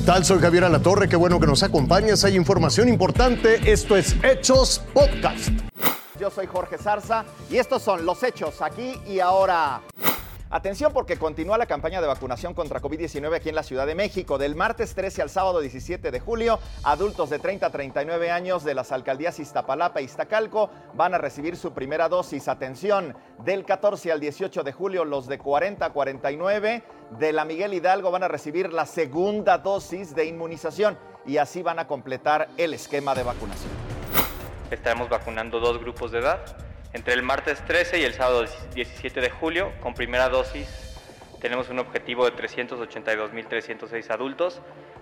tal? Soy Javier Alatorre, qué bueno que nos acompañas. Hay información importante. Esto es Hechos Podcast. Yo soy Jorge Zarza y estos son los hechos aquí y ahora. Atención porque continúa la campaña de vacunación contra COVID-19 aquí en la Ciudad de México. Del martes 13 al sábado 17 de julio, adultos de 30 a 39 años de las alcaldías Iztapalapa e Iztacalco van a recibir su primera dosis. Atención, del 14 al 18 de julio, los de 40 a 49 de la Miguel Hidalgo van a recibir la segunda dosis de inmunización y así van a completar el esquema de vacunación. Estaremos vacunando dos grupos de edad entre el martes 13 y el sábado 17 de julio, con primera dosis, tenemos un objetivo de 382.306 adultos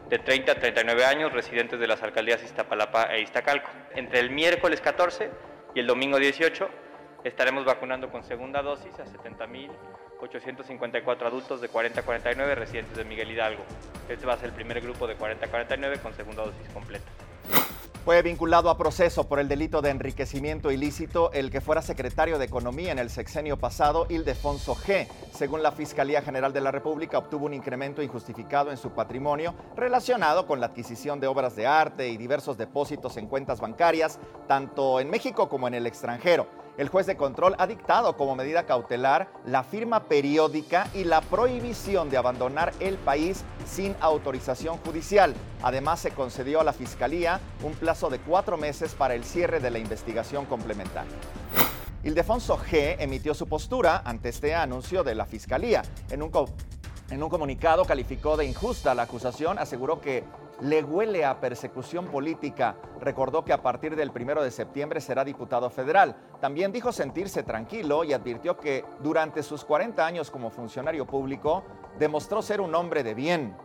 de 30 a 39 años residentes de las alcaldías Iztapalapa e Iztacalco. Entre el miércoles 14 y el domingo 18 estaremos vacunando con segunda dosis a 70.854 adultos de 40 a 49 residentes de Miguel Hidalgo. Este va a ser el primer grupo de 40 a 49 con segunda dosis completa. Fue vinculado a proceso por el delito de enriquecimiento ilícito el que fuera secretario de Economía en el sexenio pasado, Ildefonso G. Según la Fiscalía General de la República, obtuvo un incremento injustificado en su patrimonio relacionado con la adquisición de obras de arte y diversos depósitos en cuentas bancarias, tanto en México como en el extranjero. El juez de control ha dictado como medida cautelar la firma periódica y la prohibición de abandonar el país sin autorización judicial. Además, se concedió a la Fiscalía un plazo de cuatro meses para el cierre de la investigación complementaria. Ildefonso G. emitió su postura ante este anuncio de la Fiscalía. En un, en un comunicado calificó de injusta la acusación, aseguró que le huele a persecución política. Recordó que a partir del primero de septiembre será diputado federal. También dijo sentirse tranquilo y advirtió que durante sus 40 años como funcionario público demostró ser un hombre de bien.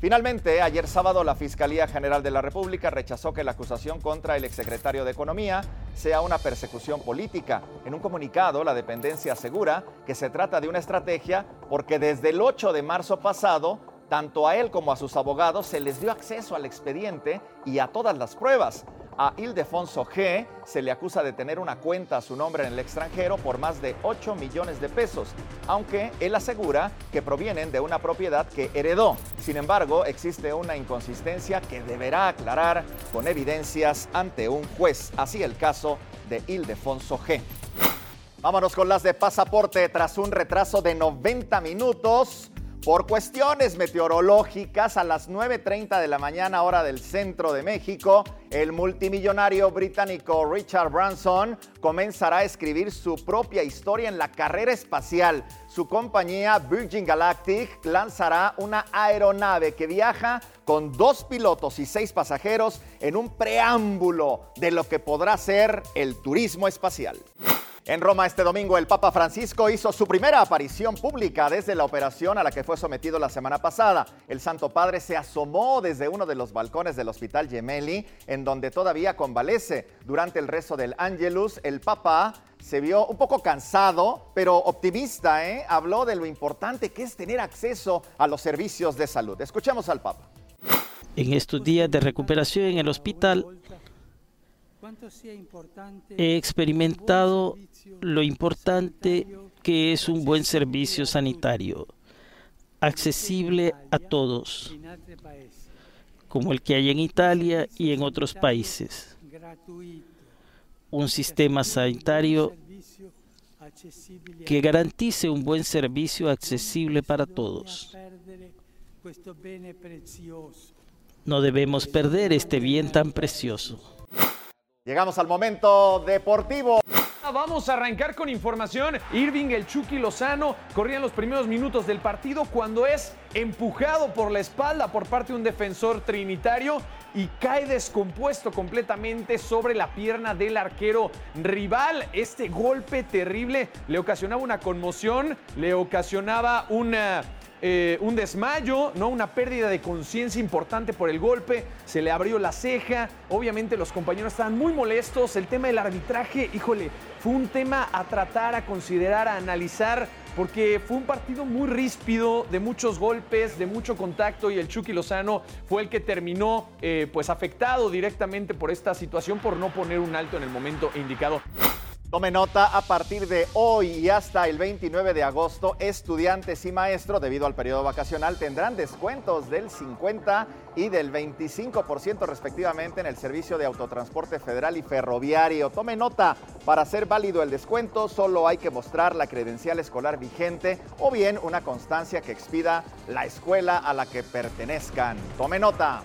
Finalmente, ayer sábado la Fiscalía General de la República rechazó que la acusación contra el exsecretario de Economía sea una persecución política. En un comunicado, la dependencia asegura que se trata de una estrategia porque desde el 8 de marzo pasado tanto a él como a sus abogados se les dio acceso al expediente y a todas las pruebas. A Ildefonso G se le acusa de tener una cuenta a su nombre en el extranjero por más de 8 millones de pesos, aunque él asegura que provienen de una propiedad que heredó. Sin embargo, existe una inconsistencia que deberá aclarar con evidencias ante un juez. Así el caso de Ildefonso G. Vámonos con las de pasaporte. Tras un retraso de 90 minutos, por cuestiones meteorológicas, a las 9.30 de la mañana hora del centro de México, el multimillonario británico Richard Branson comenzará a escribir su propia historia en la carrera espacial. Su compañía Virgin Galactic lanzará una aeronave que viaja con dos pilotos y seis pasajeros en un preámbulo de lo que podrá ser el turismo espacial. En Roma este domingo el Papa Francisco hizo su primera aparición pública desde la operación a la que fue sometido la semana pasada. El Santo Padre se asomó desde uno de los balcones del Hospital Gemelli, en donde todavía convalece. Durante el rezo del Angelus, el Papa se vio un poco cansado, pero optimista. ¿eh? Habló de lo importante que es tener acceso a los servicios de salud. Escuchemos al Papa. En estos días de recuperación en el hospital, he experimentado lo importante que es un buen servicio sanitario, accesible a todos, como el que hay en Italia y en otros países. Un sistema sanitario que garantice un buen servicio accesible para todos. No debemos perder este bien tan precioso. Llegamos al momento deportivo. Vamos a arrancar con información. Irving, el Chucky Lozano, corría en los primeros minutos del partido cuando es empujado por la espalda por parte de un defensor trinitario y cae descompuesto completamente sobre la pierna del arquero rival. Este golpe terrible le ocasionaba una conmoción, le ocasionaba una eh, un desmayo, ¿no? Una pérdida de conciencia importante por el golpe, se le abrió la ceja, obviamente los compañeros estaban muy molestos, el tema del arbitraje, híjole, fue un tema a tratar, a considerar, a analizar, porque fue un partido muy ríspido, de muchos golpes, de mucho contacto y el Chucky Lozano fue el que terminó eh, pues afectado directamente por esta situación por no poner un alto en el momento indicado. Tome nota, a partir de hoy y hasta el 29 de agosto, estudiantes y maestros, debido al periodo vacacional, tendrán descuentos del 50 y del 25% respectivamente en el servicio de autotransporte federal y ferroviario. Tome nota, para ser válido el descuento solo hay que mostrar la credencial escolar vigente o bien una constancia que expida la escuela a la que pertenezcan. Tome nota.